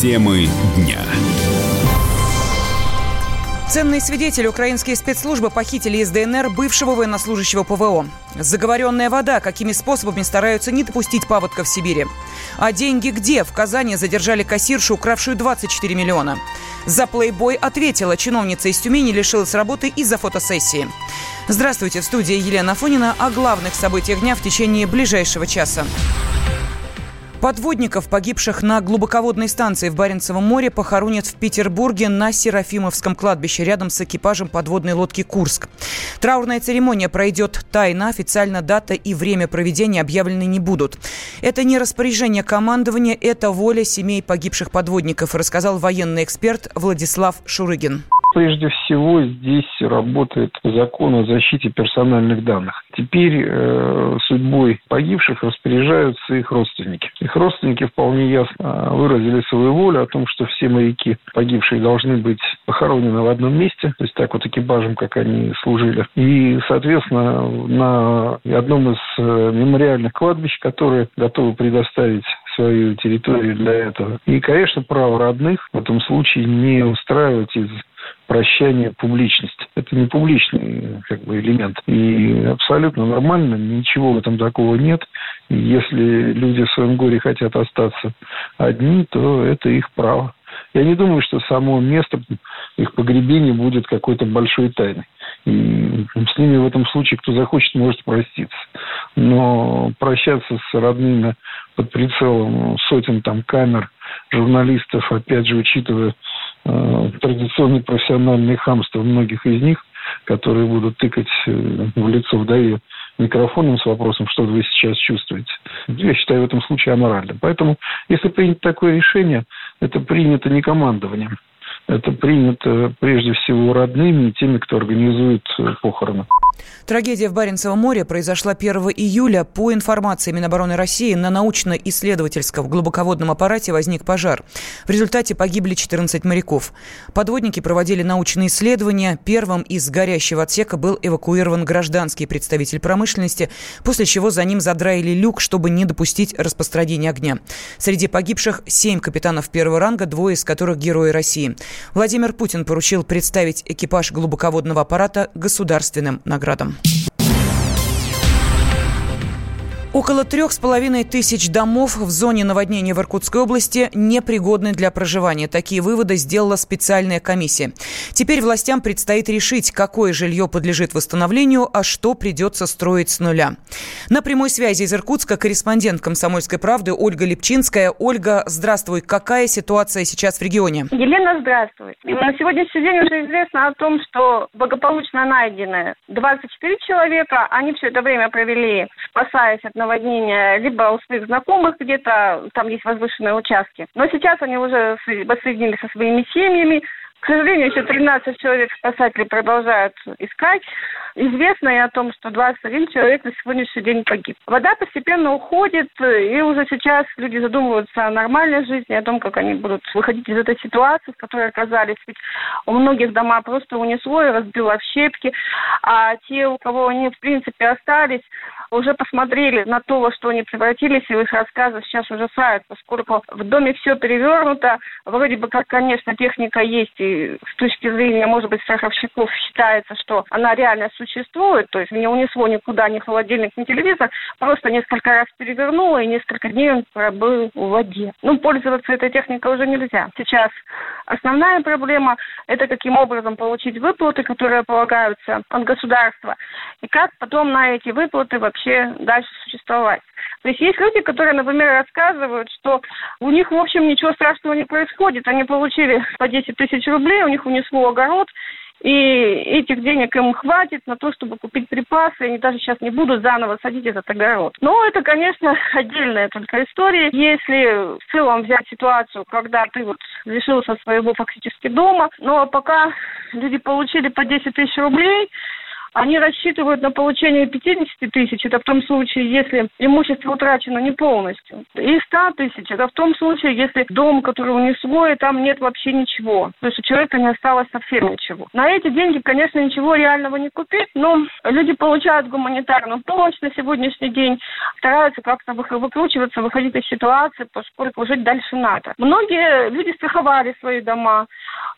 Темы дня. Ценный свидетель. Украинские спецслужбы похитили из ДНР бывшего военнослужащего ПВО. Заговоренная вода. Какими способами стараются не допустить паводка в Сибири? А деньги где? В Казани задержали кассиршу, укравшую 24 миллиона. За плейбой ответила. Чиновница из Тюмени лишилась работы из-за фотосессии. Здравствуйте. В студии Елена Фонина о главных событиях дня в течение ближайшего часа. Подводников, погибших на глубоководной станции в Баренцевом море, похоронят в Петербурге на Серафимовском кладбище рядом с экипажем подводной лодки «Курск». Траурная церемония пройдет тайно, официально дата и время проведения объявлены не будут. Это не распоряжение командования, это воля семей погибших подводников, рассказал военный эксперт Владислав Шурыгин. Прежде всего здесь работает закон о защите персональных данных. Теперь э, судьбой погибших распоряжаются их родственники. Их родственники вполне ясно выразили свою волю о том, что все моряки погибшие должны быть похоронены в одном месте, то есть так вот экипажем, как они служили. И, соответственно, на одном из э, мемориальных кладбищ, которые готовы предоставить свою территорию для этого. И, конечно, право родных в этом случае не устраивать из прощания публичность. Это не публичный как бы, элемент. И абсолютно нормально, ничего в этом такого нет. И если люди в своем горе хотят остаться одни, то это их право. Я не думаю, что само место их погребения будет какой-то большой тайной. И с ними в этом случае, кто захочет, может проститься. Но прощаться с родными под прицелом сотен там камер, журналистов, опять же, учитывая традиционное профессиональное хамство многих из них, которые будут тыкать э, в лицо вдове микрофоном с вопросом, что вы сейчас чувствуете. Я считаю в этом случае аморальным. Поэтому, если принято такое решение, это принято не командованием. Это принято прежде всего родными и теми, кто организует э, похороны. Трагедия в Баренцевом море произошла 1 июля. По информации Минобороны России, на научно-исследовательском глубоководном аппарате возник пожар. В результате погибли 14 моряков. Подводники проводили научные исследования. Первым из горящего отсека был эвакуирован гражданский представитель промышленности, после чего за ним задраили люк, чтобы не допустить распространения огня. Среди погибших 7 капитанов первого ранга, двое из которых герои России. Владимир Путин поручил представить экипаж глубоководного аппарата государственным наградам. Около трех с половиной тысяч домов в зоне наводнения в Иркутской области непригодны для проживания. Такие выводы сделала специальная комиссия. Теперь властям предстоит решить, какое жилье подлежит восстановлению, а что придется строить с нуля. На прямой связи из Иркутска корреспондент «Комсомольской правды» Ольга Лепчинская. Ольга, здравствуй. Какая ситуация сейчас в регионе? Елена, здравствуй. На сегодняшний день уже известно о том, что благополучно найдены 24 человека. Они все это время провели, спасаясь от наводнения, либо у своих знакомых где-то, там есть возвышенные участки. Но сейчас они уже воссоединились со своими семьями, к сожалению, еще 13 человек спасатели продолжают искать. Известно и о том, что 21 человек на сегодняшний день погиб. Вода постепенно уходит, и уже сейчас люди задумываются о нормальной жизни, о том, как они будут выходить из этой ситуации, в которой оказались. Ведь у многих дома просто унесло и разбило в щепки, а те, у кого они, в принципе, остались, уже посмотрели на то, во что они превратились, и их рассказы сейчас ужасают, поскольку в доме все перевернуто, вроде бы как, конечно, техника есть, и с точки зрения, может быть, страховщиков считается, что она реально существует, то есть не унесло никуда ни холодильник, ни телевизор, просто несколько раз перевернуло, и несколько дней он пробыл в воде. Ну, пользоваться этой техникой уже нельзя. Сейчас основная проблема – это каким образом получить выплаты, которые полагаются от государства, и как потом на эти выплаты вообще дальше существовать. То есть есть люди, которые, например, рассказывают, что у них, в общем, ничего страшного не происходит. Они получили по 10 тысяч рублей, у них унесло огород, и этих денег им хватит на то, чтобы купить припасы, они даже сейчас не будут заново садить этот огород. Но это, конечно, отдельная только история. Если в целом взять ситуацию, когда ты вот лишился своего фактически дома, но пока люди получили по 10 тысяч рублей, они рассчитывают на получение 50 тысяч, это в том случае, если имущество утрачено не полностью, и 100 тысяч, это в том случае, если дом, который унесло, и там нет вообще ничего. То есть у человека не осталось совсем ничего. На эти деньги, конечно, ничего реального не купить, но люди получают гуманитарную помощь на сегодняшний день, стараются как-то выкручиваться, выходить из ситуации, поскольку жить дальше надо. Многие люди страховали свои дома.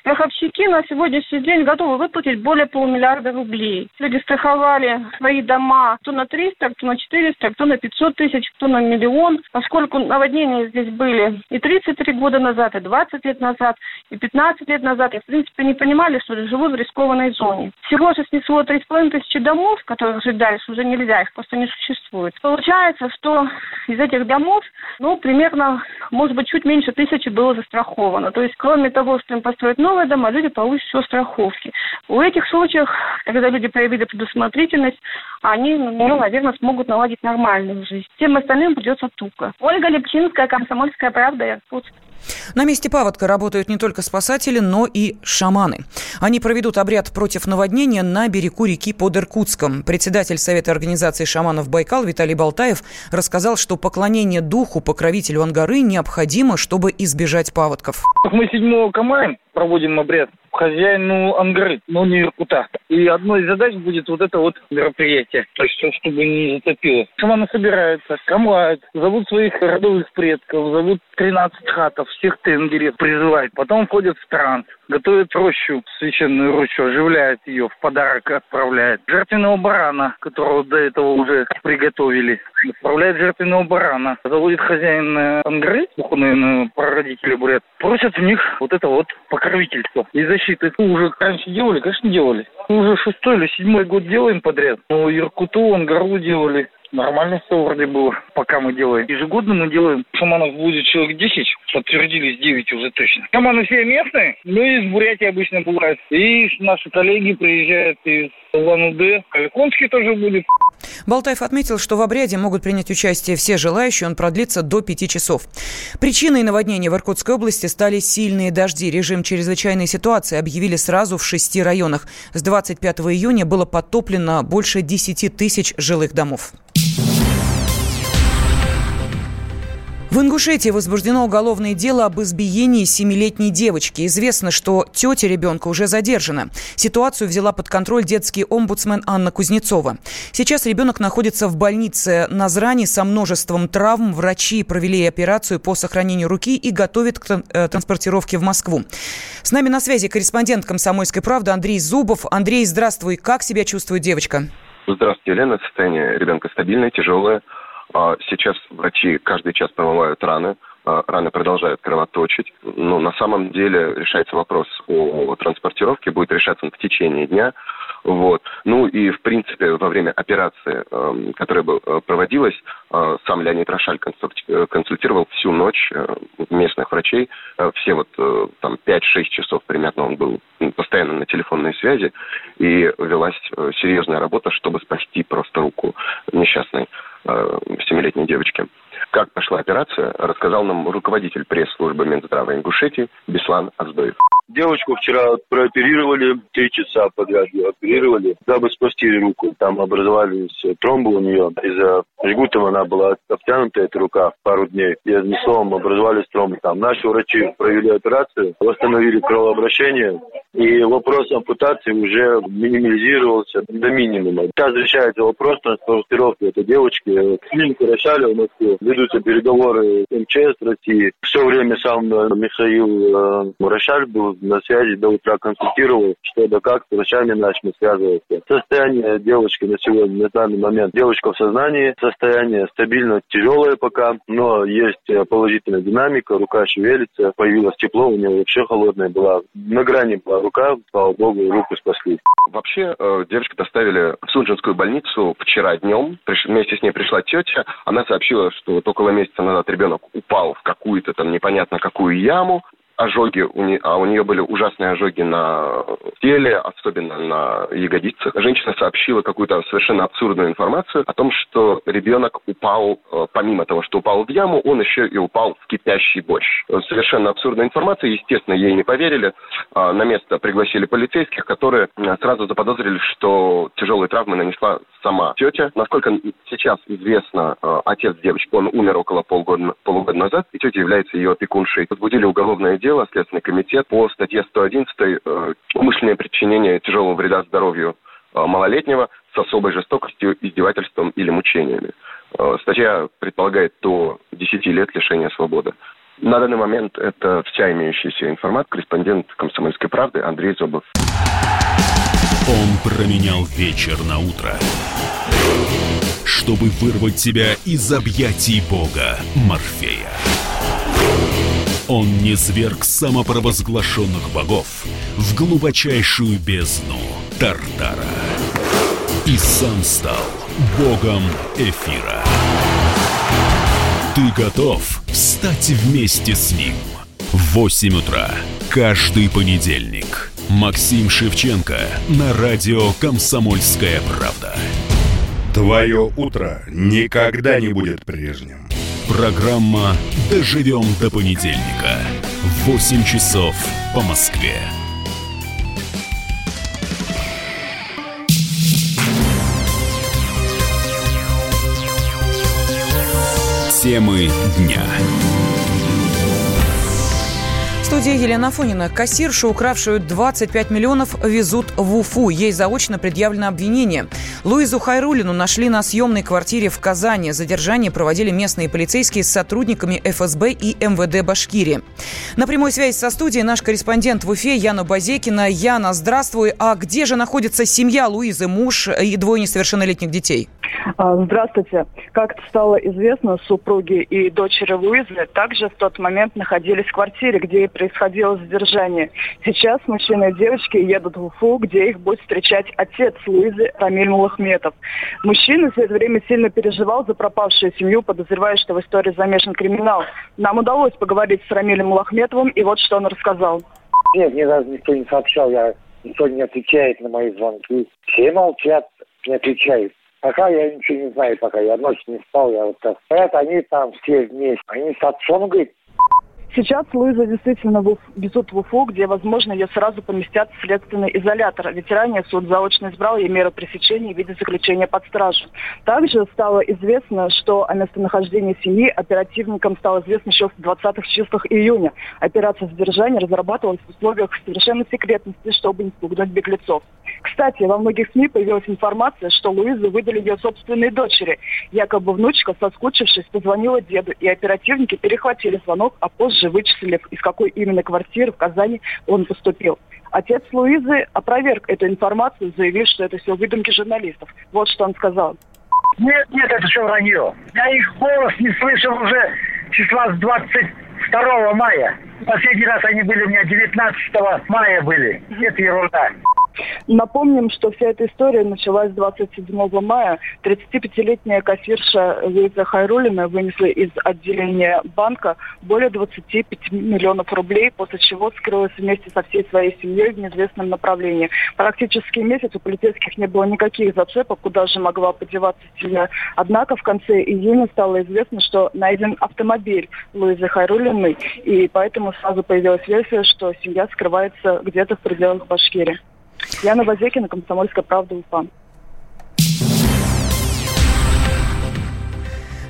Страховщики на сегодняшний день готовы выплатить более полумиллиарда рублей. Люди страховали свои дома кто на 300, кто на 400, кто на 500 тысяч, кто на миллион, поскольку наводнения здесь были и 33 года назад, и 20 лет назад, и 15 лет назад, и в принципе не понимали, что живут в рискованной зоне. Всего же снесло 3,5 тысячи домов, которых жить дальше уже нельзя, их просто не существует. Получается, что из этих домов, ну, примерно, может быть, чуть меньше тысячи было застраховано. То есть, кроме того, что им построят новые дома, люди получат еще страховки. В этих случаях, когда люди проявили предусмотрительность, они, ну, наверное, смогут наладить нормальную жизнь. Всем остальным придется туго. Ольга Лепчинская, Комсомольская правда, Иркутск. На месте паводка работают не только спасатели, но и шаманы. Они проведут обряд против наводнения на берегу реки под Иркутском. Председатель Совета организации шаманов Байкал Виталий Болтаев рассказал, что поклонение духу, покровителю Ангары необходимо, чтобы избежать паводков. Мы 7 Камая проводим обряд хозяину Ангары, но не Иркута. И одной из задач будет вот это вот мероприятие. То есть, чтобы не затопило. Шаманы собираются, камлают, зовут своих родовых предков, зовут 13 хатов, всех тенгерев призывают. Потом входят в транс, готовят рощу, священную рощу, оживляют ее, в подарок отправляют. Жертвенного барана, которого до этого уже приготовили, отправляют жертвенного барана. Заводит хозяин Ангары, духовный прародитель бурят, просят у них вот это вот покровительство и защиты. Ну, уже раньше делали, конечно, делали. Уже шестой или седьмой год делаем подряд. Ну, Иркуту, Ангару делали. Нормально все вроде было, пока мы делаем. Ежегодно мы делаем. Шаманов будет человек 10, подтвердились 9 уже точно. Шаманы все местные, ну из Бурятии обычно бывают. И наши коллеги приезжают из Улан-Удэ. Каликонский тоже будет. Болтаев отметил, что в обряде могут принять участие все желающие, он продлится до пяти часов. Причиной наводнения в Иркутской области стали сильные дожди. Режим чрезвычайной ситуации объявили сразу в шести районах. С 25 июня было подтоплено больше 10 тысяч жилых домов. В Ингушетии возбуждено уголовное дело об избиении семилетней девочки. Известно, что тетя ребенка уже задержана. Ситуацию взяла под контроль детский омбудсмен Анна Кузнецова. Сейчас ребенок находится в больнице на Зране со множеством травм. Врачи провели операцию по сохранению руки и готовят к э, транспортировке в Москву. С нами на связи корреспондент «Комсомольской правды» Андрей Зубов. Андрей, здравствуй. Как себя чувствует девочка? Здравствуйте, Елена. Состояние ребенка стабильное, тяжелое. А, сейчас врачи каждый час промывают раны, а, раны продолжают кровоточить. Но на самом деле решается вопрос о транспортировке, будет решаться в течение дня. Вот. Ну и, в принципе, во время операции, эм, которая э, проводилась, э, сам Леонид Рошаль э, консультировал всю ночь местных врачей. Все вот там 5-6 часов примерно он был постоянно на телефонной связи. И велась серьезная работа, чтобы спасти просто руку несчастной семилетней девочки. Как пошла операция, рассказал нам руководитель пресс-службы Минздрава Ингушетии Беслан Аздоев. Девочку вчера прооперировали, три часа подряд ее оперировали, дабы спасти руку. Там образовались тромбы у нее. Из-за жгутом она была обтянута, эта рука, пару дней. И одним словом образовались тромбы. Там наши врачи провели операцию, восстановили кровообращение. И вопрос ампутации уже минимизировался до минимума. Сейчас решается вопрос транспортировки этой девочки клинику Рошаля в Москву. Ведутся переговоры МЧС России. Все время сам Михаил э, Рошаль был на связи до утра консультировал, что да как, с врачами начали связываться. Состояние девочки на сегодня, на данный момент, девочка в сознании, состояние стабильно тяжелое пока, но есть положительная динамика, рука шевелится, появилось тепло, у нее вообще холодная была, на грани была рука, слава богу, руку спасли. Вообще, э, девочку доставили в Сунжинскую больницу вчера днем, вместе с ней пришла тетя, она сообщила, что вот около месяца назад ребенок упал в какую-то там непонятно какую яму, ожоги, у нее, а у нее были ужасные ожоги на теле, особенно на ягодицах. Женщина сообщила какую-то совершенно абсурдную информацию о том, что ребенок упал, э, помимо того, что упал в яму, он еще и упал в кипящий борщ. Совершенно абсурдная информация, естественно, ей не поверили. А, на место пригласили полицейских, которые э, сразу заподозрили, что тяжелые травмы нанесла сама тетя. Насколько сейчас известно, э, отец девочки, он умер около полгода, полугода назад, и тетя является ее опекуншей. Возбудили уголовное дело, Следственный комитет по статье 111 э, «Умышленное причинение тяжелого вреда здоровью э, малолетнего с особой жестокостью, издевательством или мучениями». Э, статья предполагает до 10 лет лишения свободы. На данный момент это вся имеющаяся информация. Корреспондент «Комсомольской правды» Андрей Зобов. Он променял вечер на утро, чтобы вырвать себя из объятий бога Морфея. Он не зверг самопровозглашенных богов в глубочайшую бездну Тартара. И сам стал богом эфира. Ты готов встать вместе с ним? В 8 утра каждый понедельник. Максим Шевченко на радио «Комсомольская правда». Твое утро никогда не будет прежним. Программа «Доживем до понедельника» в 8 часов по Москве. Темы дня студии Елена Фонина. Кассиршу, укравшую 25 миллионов, везут в Уфу. Ей заочно предъявлено обвинение. Луизу Хайрулину нашли на съемной квартире в Казани. Задержание проводили местные полицейские с сотрудниками ФСБ и МВД Башкирии. На прямой связи со студией наш корреспондент в Уфе Яна Базекина. Яна, здравствуй. А где же находится семья Луизы, муж и двое несовершеннолетних детей? А, здравствуйте. Как стало известно, супруги и дочери Луизы также в тот момент находились в квартире, где и происходило задержание. Сейчас мужчины и девочки едут в Уфу, где их будет встречать отец Луизы Рамиль Мулахметов. Мужчина все это время сильно переживал за пропавшую семью, подозревая, что в истории замешан криминал. Нам удалось поговорить с Рамилем Мулахметовым, и вот что он рассказал. Нет, мне даже никто не сообщал, я никто не отвечает на мои звонки. Все молчат, не отвечают. Пока я ничего не знаю, пока я ночью не спал, я вот так. Стоят они там все вместе. Они с отцом, говорит, Сейчас Луиза действительно везут в Уфу, где, возможно, ее сразу поместят в следственный изолятор. Ведь ранее суд заочно избрал ей меру пресечения в виде заключения под стражу. Также стало известно, что о местонахождении семьи оперативникам стало известно еще в 20-х числах июня. Операция задержания разрабатывалась в условиях совершенной секретности, чтобы не спугнуть беглецов. Кстати, во многих СМИ появилась информация, что Луизу выдали ее собственные дочери. Якобы внучка, соскучившись, позвонила деду, и оперативники перехватили звонок, а позже вычислили, из какой именно квартиры в Казани он поступил. Отец Луизы опроверг эту информацию, заявив, что это все выдумки журналистов. Вот что он сказал. Нет, нет, это все вранье. Я их голос не слышал уже числа с 22 мая. Последний раз они были у меня 19 мая были. Это ерунда. Напомним, что вся эта история началась 27 мая. 35-летняя кассирша Луиза Хайрулина вынесла из отделения банка более 25 миллионов рублей, после чего скрылась вместе со всей своей семьей в неизвестном направлении. Практически месяц у полицейских не было никаких зацепок, куда же могла подеваться семья. Однако в конце июня стало известно, что найден автомобиль Луизы Хайрулиной, и поэтому сразу появилась версия, что семья скрывается где-то в пределах Башкирии. Яна Базекина, Комсомольская правда, Уфа.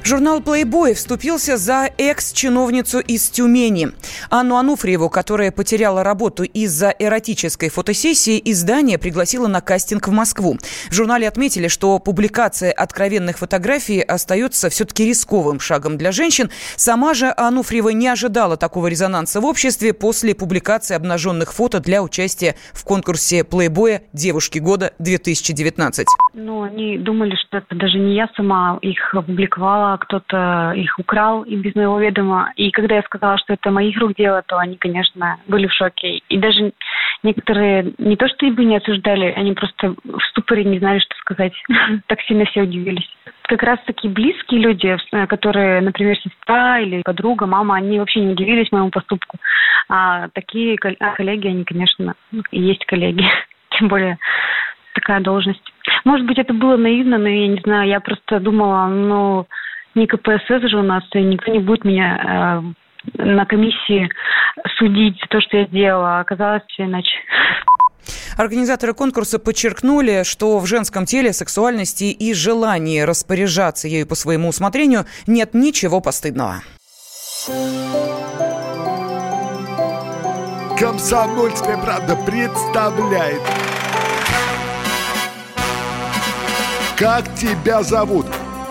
Журнал Playboy вступился за экс-чиновницу из Тюмени. Анну Ануфриеву, которая потеряла работу из-за эротической фотосессии, издание пригласило на кастинг в Москву. В журнале отметили, что публикация откровенных фотографий остается все-таки рисковым шагом для женщин. Сама же Ануфриева не ожидала такого резонанса в обществе после публикации обнаженных фото для участия в конкурсе Playboy «Девушки года 2019». Ну, они думали, что это даже не я сама их опубликовала, кто-то их украл и без моего ведома. И когда я сказала, что это моих рук дело, то они, конечно, были в шоке. И даже некоторые не то что и бы не осуждали, они просто в ступоре не знали, что сказать. Так сильно все удивились. Как раз такие близкие люди, э, которые, например, сестра или подруга, мама, они вообще не удивились моему поступку. А такие а коллеги, они, конечно, есть коллеги. Тем более такая должность. Может быть, это было наивно, но я не знаю, я просто думала, ну, не КПСС же у нас, и никто не будет меня э, на комиссии судить за то, что я сделала, а оказалось все иначе. Организаторы конкурса подчеркнули, что в женском теле сексуальности и желании распоряжаться ею по своему усмотрению нет ничего постыдного. Комсомольская правда представляет. Как тебя зовут?